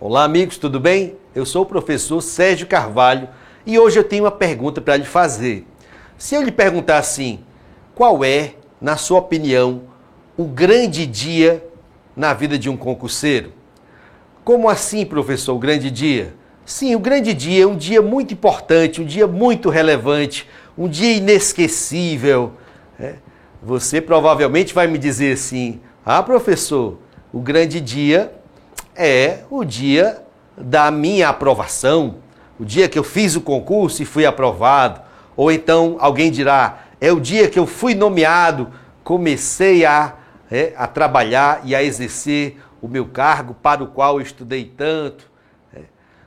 Olá, amigos, tudo bem? Eu sou o professor Sérgio Carvalho e hoje eu tenho uma pergunta para lhe fazer. Se eu lhe perguntar assim, qual é, na sua opinião, o grande dia na vida de um concurseiro? Como assim, professor, o grande dia? Sim, o grande dia é um dia muito importante, um dia muito relevante, um dia inesquecível. É. Você provavelmente vai me dizer assim: ah, professor, o grande dia é o dia da minha aprovação, o dia que eu fiz o concurso e fui aprovado. Ou então alguém dirá: é o dia que eu fui nomeado, comecei a, é, a trabalhar e a exercer o meu cargo para o qual eu estudei tanto. É.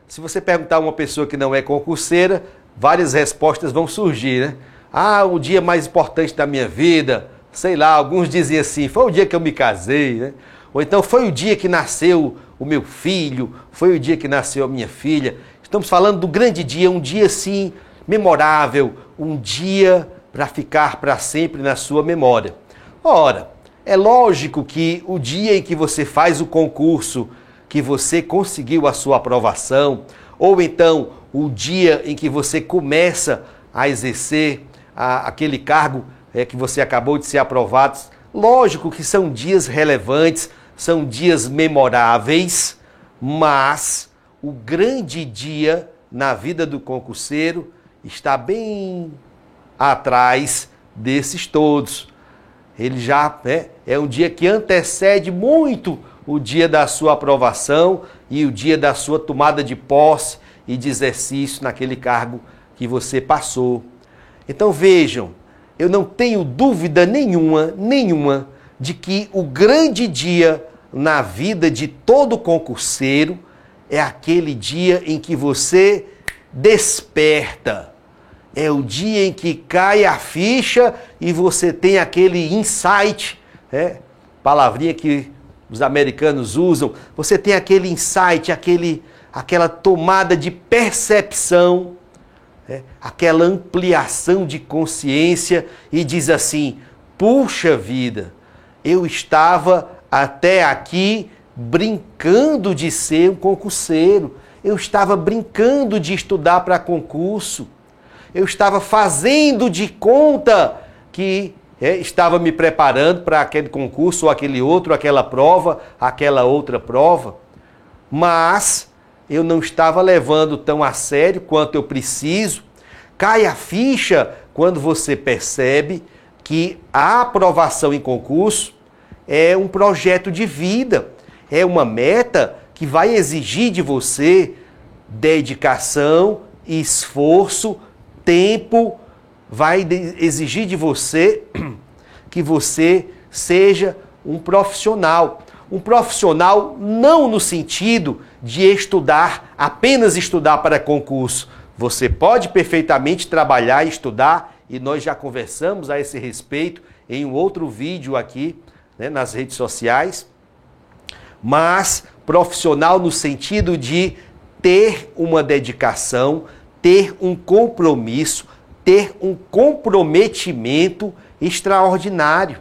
Se você perguntar a uma pessoa que não é concurseira, várias respostas vão surgir, né? Ah, o dia mais importante da minha vida, sei lá, alguns dizem assim, foi o dia que eu me casei, né? Ou então foi o dia que nasceu o meu filho, foi o dia que nasceu a minha filha. Estamos falando do grande dia, um dia assim memorável, um dia para ficar para sempre na sua memória. Ora, é lógico que o dia em que você faz o concurso, que você conseguiu a sua aprovação, ou então o dia em que você começa a exercer a, aquele cargo é, que você acabou de ser aprovado, lógico que são dias relevantes, são dias memoráveis, mas o grande dia na vida do concurseiro está bem atrás desses todos. Ele já né, é um dia que antecede muito o dia da sua aprovação e o dia da sua tomada de posse e de exercício naquele cargo que você passou. Então vejam, eu não tenho dúvida nenhuma, nenhuma, de que o grande dia na vida de todo concurseiro é aquele dia em que você desperta. É o dia em que cai a ficha e você tem aquele insight, é, palavrinha que os americanos usam. Você tem aquele insight, aquele, aquela tomada de percepção, é, aquela ampliação de consciência e diz assim: puxa vida, eu estava até aqui brincando de ser um concurseiro. Eu estava brincando de estudar para concurso. Eu estava fazendo de conta que é, estava me preparando para aquele concurso, ou aquele outro, aquela prova, aquela outra prova. Mas eu não estava levando tão a sério quanto eu preciso. Cai a ficha quando você percebe que a aprovação em concurso é um projeto de vida, é uma meta que vai exigir de você dedicação, esforço, tempo, vai exigir de você que você seja um profissional. Um profissional não no sentido de estudar, apenas estudar para concurso. Você pode perfeitamente trabalhar e estudar, e nós já conversamos a esse respeito em um outro vídeo aqui né, nas redes sociais, mas profissional no sentido de ter uma dedicação, ter um compromisso, ter um comprometimento extraordinário.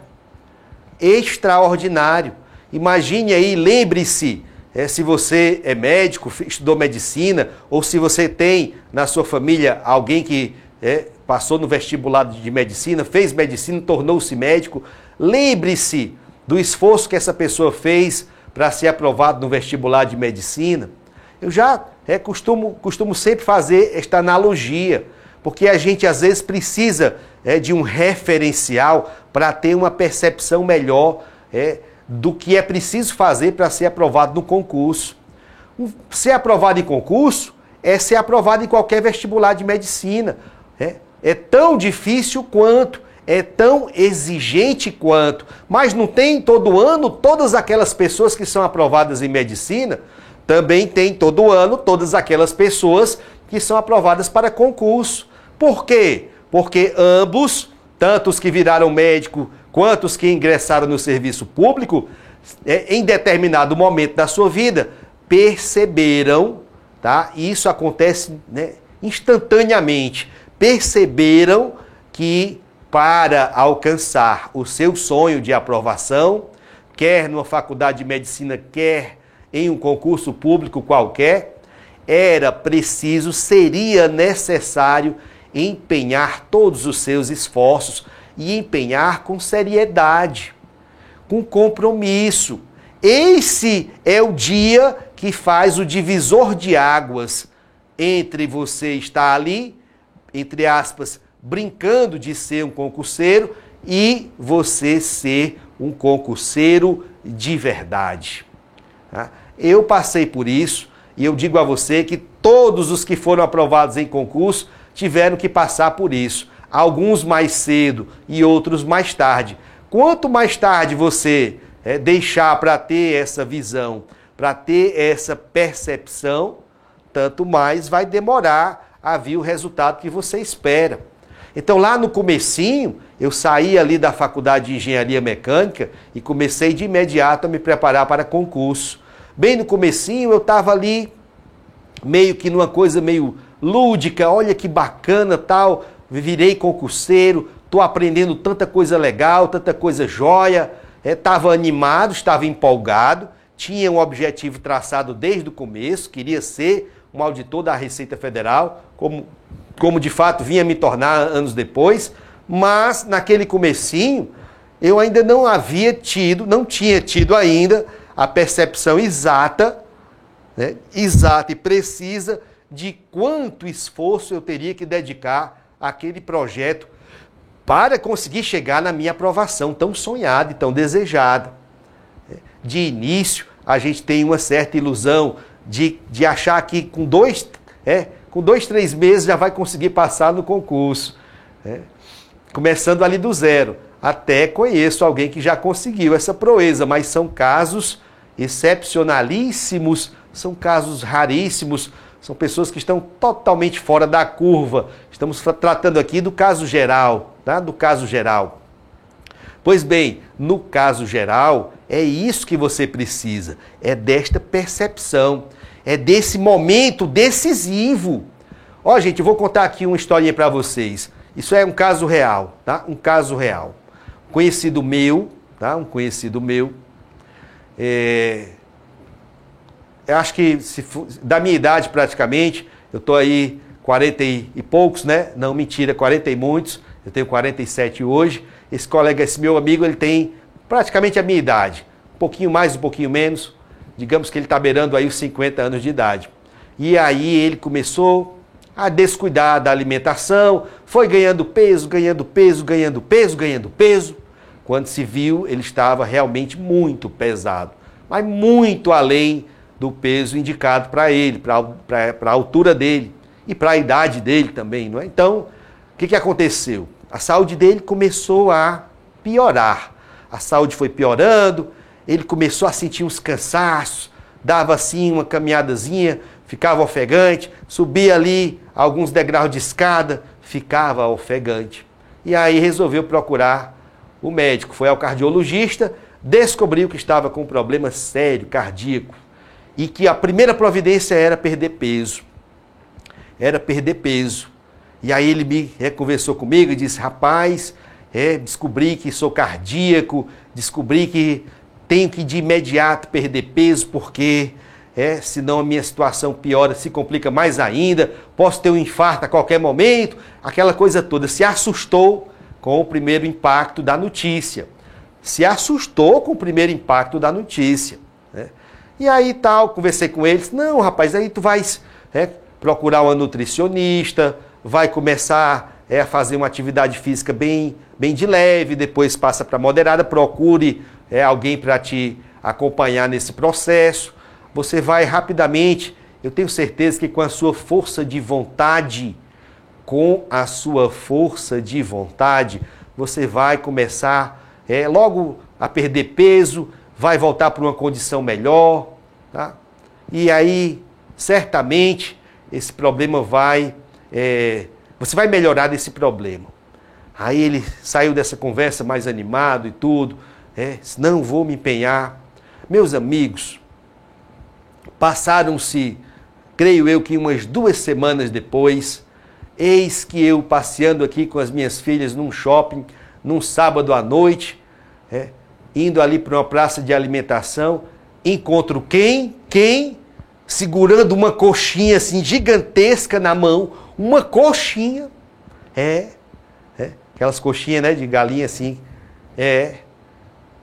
Extraordinário. Imagine aí, lembre-se, é, se você é médico, estudou medicina, ou se você tem na sua família alguém que é, passou no vestibular de medicina, fez medicina, tornou-se médico, lembre-se do esforço que essa pessoa fez para ser aprovado no vestibular de medicina. Eu já é, costumo, costumo sempre fazer esta analogia, porque a gente às vezes precisa é, de um referencial para ter uma percepção melhor é, do que é preciso fazer para ser aprovado no concurso. Ser aprovado em concurso é ser aprovado em qualquer vestibular de medicina. É, é tão difícil quanto é tão exigente quanto, mas não tem todo ano todas aquelas pessoas que são aprovadas em medicina, também tem todo ano todas aquelas pessoas que são aprovadas para concurso. Por quê? Porque ambos, tanto os que viraram médico quanto os que ingressaram no serviço público, é, em determinado momento da sua vida, perceberam, tá? E isso acontece né, instantaneamente, perceberam que para alcançar o seu sonho de aprovação, quer numa faculdade de medicina, quer em um concurso público qualquer, era preciso, seria necessário empenhar todos os seus esforços e empenhar com seriedade, com compromisso. Esse é o dia que faz o divisor de águas entre você estar ali, entre aspas, brincando de ser um concurseiro e você ser um concurseiro de verdade. Tá? Eu passei por isso e eu digo a você que todos os que foram aprovados em concurso tiveram que passar por isso. Alguns mais cedo e outros mais tarde. Quanto mais tarde você é, deixar para ter essa visão, para ter essa percepção, tanto mais vai demorar a vir o resultado que você espera. Então lá no comecinho, eu saí ali da faculdade de engenharia mecânica e comecei de imediato a me preparar para concurso. Bem no comecinho eu estava ali meio que numa coisa meio lúdica, olha que bacana tal, virei concurseiro, estou aprendendo tanta coisa legal, tanta coisa jóia, estava é, animado, estava empolgado, tinha um objetivo traçado desde o começo, queria ser um auditor da Receita Federal, como como de fato vinha me tornar anos depois, mas naquele comecinho eu ainda não havia tido, não tinha tido ainda a percepção exata, né, exata e precisa de quanto esforço eu teria que dedicar àquele projeto para conseguir chegar na minha aprovação tão sonhada e tão desejada. De início, a gente tem uma certa ilusão de, de achar que com dois, é, com dois, três meses já vai conseguir passar no concurso. Né? Começando ali do zero. Até conheço alguém que já conseguiu essa proeza, mas são casos excepcionalíssimos, são casos raríssimos, são pessoas que estão totalmente fora da curva. Estamos tratando aqui do caso geral, tá? Do caso geral. Pois bem, no caso geral, é isso que você precisa, é desta percepção é desse momento decisivo. Ó, gente, eu vou contar aqui uma historinha para vocês. Isso é um caso real, tá? Um caso real. Conhecido meu, tá? Um conhecido meu. É... Eu acho que se da minha idade praticamente, eu tô aí 40 e poucos, né? Não, mentira, 40 e muitos. Eu tenho 47 hoje. Esse colega, esse meu amigo, ele tem praticamente a minha idade. Um pouquinho mais, um pouquinho menos digamos que ele está beirando aí os 50 anos de idade. E aí ele começou a descuidar da alimentação, foi ganhando peso, ganhando peso, ganhando peso, ganhando peso. Quando se viu, ele estava realmente muito pesado, mas muito além do peso indicado para ele, para a altura dele e para a idade dele também, não é? Então, o que, que aconteceu? A saúde dele começou a piorar. A saúde foi piorando, ele começou a sentir uns cansaços, dava assim uma caminhadazinha, ficava ofegante, subia ali alguns degraus de escada, ficava ofegante. E aí resolveu procurar o médico, foi ao cardiologista, descobriu que estava com um problema sério cardíaco e que a primeira providência era perder peso. Era perder peso. E aí ele me conversou comigo e disse: Rapaz, é, descobri que sou cardíaco, descobri que tenho que de imediato perder peso porque é, senão a minha situação piora, se complica mais ainda, posso ter um infarto a qualquer momento, aquela coisa toda. Se assustou com o primeiro impacto da notícia. Se assustou com o primeiro impacto da notícia. E aí tal, conversei com eles, não rapaz, aí tu vais é, procurar uma nutricionista, vai começar é, a fazer uma atividade física bem, bem de leve, depois passa para moderada, procure é, alguém para te acompanhar nesse processo. Você vai rapidamente, eu tenho certeza que com a sua força de vontade, com a sua força de vontade, você vai começar é, logo a perder peso, vai voltar para uma condição melhor, tá? E aí, certamente, esse problema vai. É, você vai melhorar desse problema. Aí ele saiu dessa conversa mais animado e tudo. É, não vou me empenhar. Meus amigos, passaram-se, creio eu que umas duas semanas depois, eis que eu passeando aqui com as minhas filhas num shopping, num sábado à noite, é, indo ali para uma praça de alimentação, encontro quem? Quem? Segurando uma coxinha assim gigantesca na mão, uma coxinha. É, é aquelas coxinhas, né, de galinha assim. É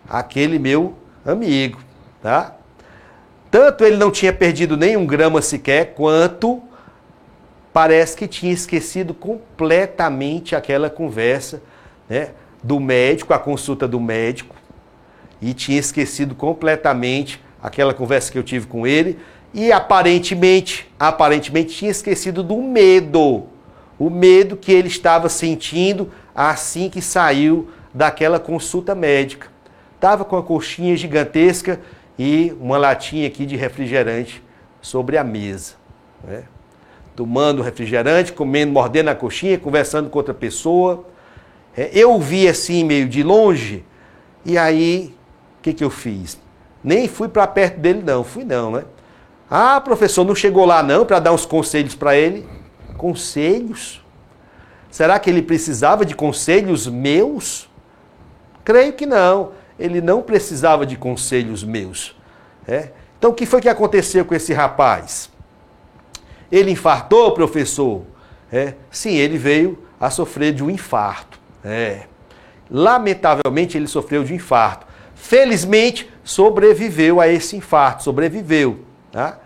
aquele meu amigo, tá? Tanto ele não tinha perdido nem um grama sequer, quanto parece que tinha esquecido completamente aquela conversa né, do médico, a consulta do médico, e tinha esquecido completamente aquela conversa que eu tive com ele, e aparentemente, aparentemente tinha esquecido do medo, o medo que ele estava sentindo assim que saiu daquela consulta médica. Estava com a coxinha gigantesca e uma latinha aqui de refrigerante sobre a mesa. Né? Tomando refrigerante, comendo, mordendo a coxinha, conversando com outra pessoa. É, eu vi assim meio de longe, e aí que, que eu fiz? Nem fui para perto dele, não, fui não, né? Ah, professor, não chegou lá não para dar uns conselhos para ele? Conselhos? Será que ele precisava de conselhos meus? Creio que não ele não precisava de conselhos meus. É? Então, o que foi que aconteceu com esse rapaz? Ele infartou, professor? É? Sim, ele veio a sofrer de um infarto. É. Lamentavelmente, ele sofreu de infarto. Felizmente, sobreviveu a esse infarto, sobreviveu. Tá?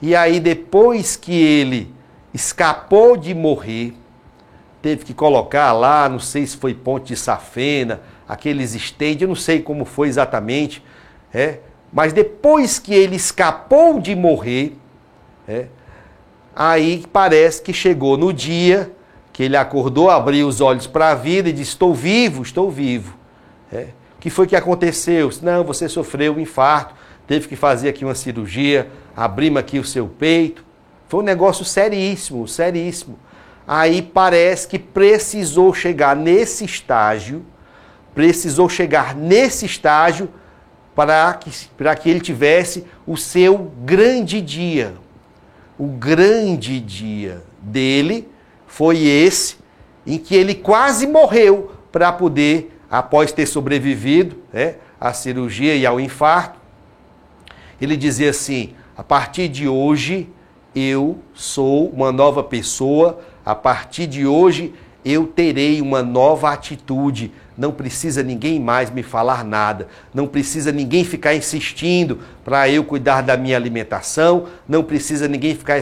E aí, depois que ele escapou de morrer, teve que colocar lá, não sei se foi ponte de safena, aqueles estende, eu não sei como foi exatamente, é, mas depois que ele escapou de morrer, é, aí parece que chegou no dia que ele acordou, abriu os olhos para a vida e disse: Estou vivo, estou vivo. É. Que foi que aconteceu? Não, você sofreu um infarto, teve que fazer aqui uma cirurgia, abrimos aqui o seu peito. Foi um negócio seríssimo, seríssimo. Aí parece que precisou chegar nesse estágio precisou chegar nesse estágio para que, para que ele tivesse o seu grande dia. O grande dia dele foi esse em que ele quase morreu para poder, após ter sobrevivido né, à cirurgia e ao infarto, ele dizia assim: a partir de hoje eu sou uma nova pessoa, a partir de hoje eu terei uma nova atitude, não precisa ninguém mais me falar nada, não precisa ninguém ficar insistindo para eu cuidar da minha alimentação, não precisa ninguém ficar,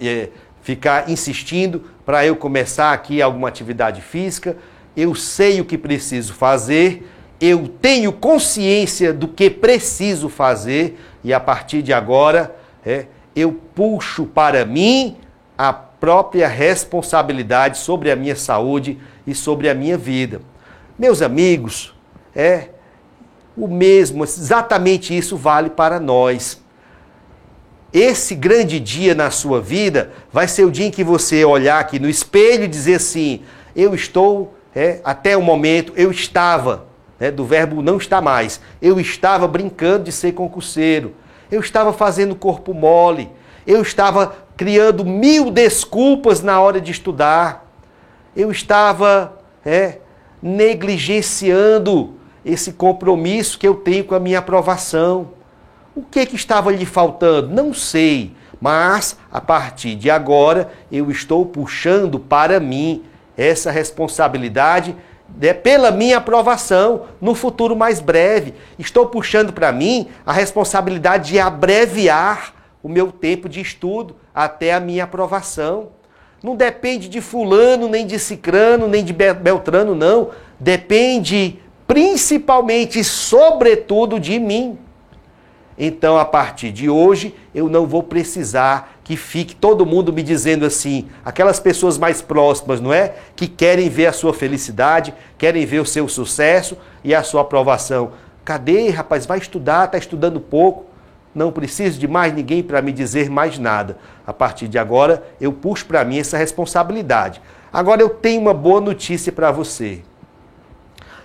é, ficar insistindo para eu começar aqui alguma atividade física. Eu sei o que preciso fazer, eu tenho consciência do que preciso fazer e a partir de agora é, eu puxo para mim a própria responsabilidade sobre a minha saúde e sobre a minha vida. Meus amigos, é o mesmo, exatamente isso vale para nós. Esse grande dia na sua vida vai ser o dia em que você olhar aqui no espelho e dizer assim: eu estou, é, até o momento, eu estava, é, do verbo não está mais, eu estava brincando de ser concurseiro, eu estava fazendo corpo mole, eu estava criando mil desculpas na hora de estudar, eu estava é, negligenciando esse compromisso que eu tenho com a minha aprovação. O que, que estava lhe faltando? Não sei, mas a partir de agora eu estou puxando para mim essa responsabilidade né, pela minha aprovação no futuro mais breve. Estou puxando para mim a responsabilidade de abreviar o meu tempo de estudo até a minha aprovação. Não depende de fulano, nem de cicrano, nem de beltrano, não. Depende principalmente e sobretudo de mim. Então, a partir de hoje, eu não vou precisar que fique todo mundo me dizendo assim, aquelas pessoas mais próximas, não é? Que querem ver a sua felicidade, querem ver o seu sucesso e a sua aprovação. Cadê, rapaz? Vai estudar, está estudando pouco. Não preciso de mais ninguém para me dizer mais nada. A partir de agora, eu puxo para mim essa responsabilidade. Agora eu tenho uma boa notícia para você.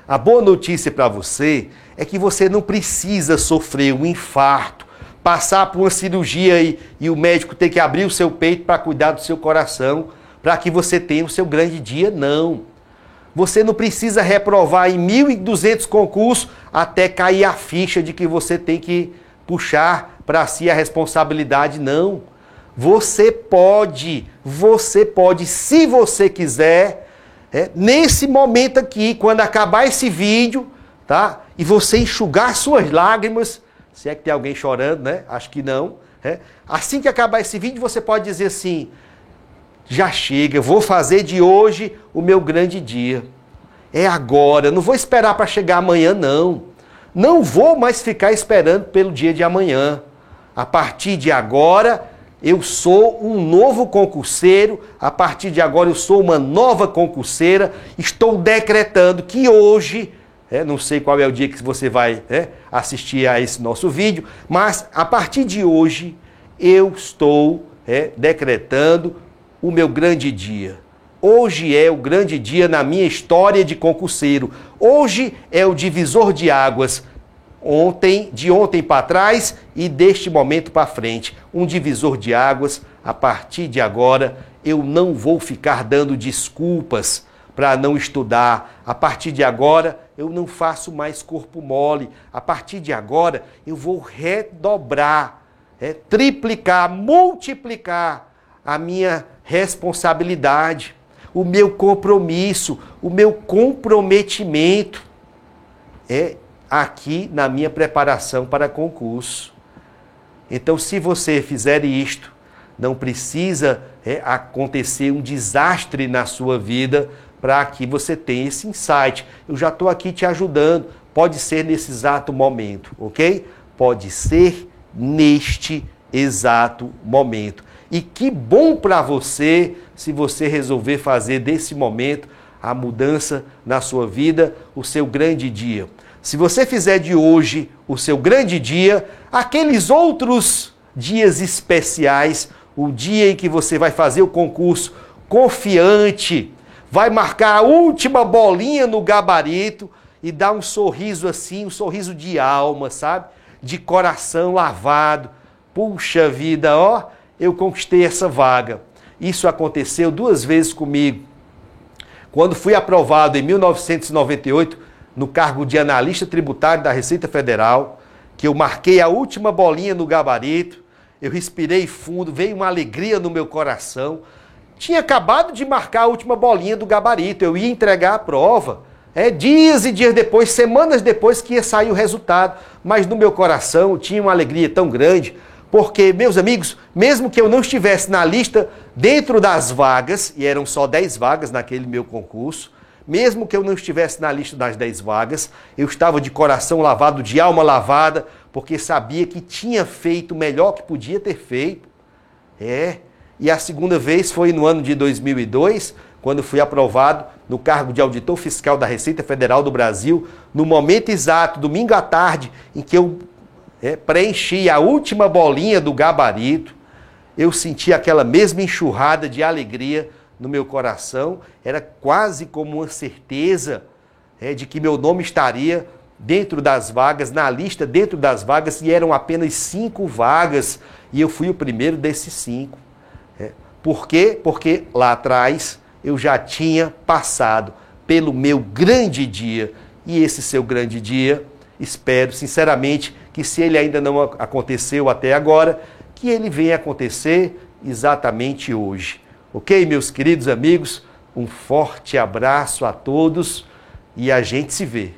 A boa notícia para você é que você não precisa sofrer um infarto, passar por uma cirurgia e, e o médico ter que abrir o seu peito para cuidar do seu coração, para que você tenha o seu grande dia, não. Você não precisa reprovar em 1.200 concursos até cair a ficha de que você tem que puxar para si a responsabilidade, não. Você pode, você pode, se você quiser, é, nesse momento aqui, quando acabar esse vídeo, tá? E você enxugar suas lágrimas, se é que tem alguém chorando, né? Acho que não. É. Assim que acabar esse vídeo, você pode dizer assim: já chega, vou fazer de hoje o meu grande dia. É agora, não vou esperar para chegar amanhã, não. Não vou mais ficar esperando pelo dia de amanhã. A partir de agora, eu sou um novo concurseiro, a partir de agora eu sou uma nova concurseira. Estou decretando que hoje é, não sei qual é o dia que você vai é, assistir a esse nosso vídeo, mas a partir de hoje eu estou é, decretando o meu grande dia. Hoje é o grande dia na minha história de concurseiro. Hoje é o divisor de águas. Ontem, de ontem para trás e deste momento para frente, um divisor de águas. A partir de agora, eu não vou ficar dando desculpas para não estudar. A partir de agora, eu não faço mais corpo mole. A partir de agora, eu vou redobrar, é, triplicar, multiplicar a minha responsabilidade, o meu compromisso, o meu comprometimento é aqui na minha preparação para concurso. Então, se você fizer isto, não precisa é, acontecer um desastre na sua vida para que você tenha esse insight. Eu já estou aqui te ajudando. Pode ser nesse exato momento, ok? Pode ser neste exato momento. E que bom para você se você resolver fazer desse momento a mudança na sua vida, o seu grande dia. Se você fizer de hoje o seu grande dia, aqueles outros dias especiais, o dia em que você vai fazer o concurso confiante, vai marcar a última bolinha no gabarito e dar um sorriso assim, um sorriso de alma, sabe? De coração lavado. Puxa vida, ó, eu conquistei essa vaga. Isso aconteceu duas vezes comigo. Quando fui aprovado em 1998 no cargo de analista tributário da Receita Federal, que eu marquei a última bolinha no gabarito, eu respirei fundo, veio uma alegria no meu coração. Tinha acabado de marcar a última bolinha do gabarito, eu ia entregar a prova. É, dias e dias depois, semanas depois que ia sair o resultado. Mas no meu coração tinha uma alegria tão grande, porque, meus amigos, mesmo que eu não estivesse na lista dentro das vagas, e eram só 10 vagas naquele meu concurso, mesmo que eu não estivesse na lista das 10 vagas, eu estava de coração lavado, de alma lavada, porque sabia que tinha feito o melhor que podia ter feito. É, e a segunda vez foi no ano de 2002, quando fui aprovado no cargo de auditor fiscal da Receita Federal do Brasil, no momento exato, domingo à tarde, em que eu é, preenchi a última bolinha do gabarito, eu senti aquela mesma enxurrada de alegria no meu coração, era quase como uma certeza é, de que meu nome estaria dentro das vagas, na lista dentro das vagas, e eram apenas cinco vagas, e eu fui o primeiro desses cinco. Por quê? Porque lá atrás eu já tinha passado pelo meu grande dia. E esse seu grande dia, espero sinceramente que se ele ainda não aconteceu até agora, que ele venha acontecer exatamente hoje. Ok, meus queridos amigos? Um forte abraço a todos e a gente se vê.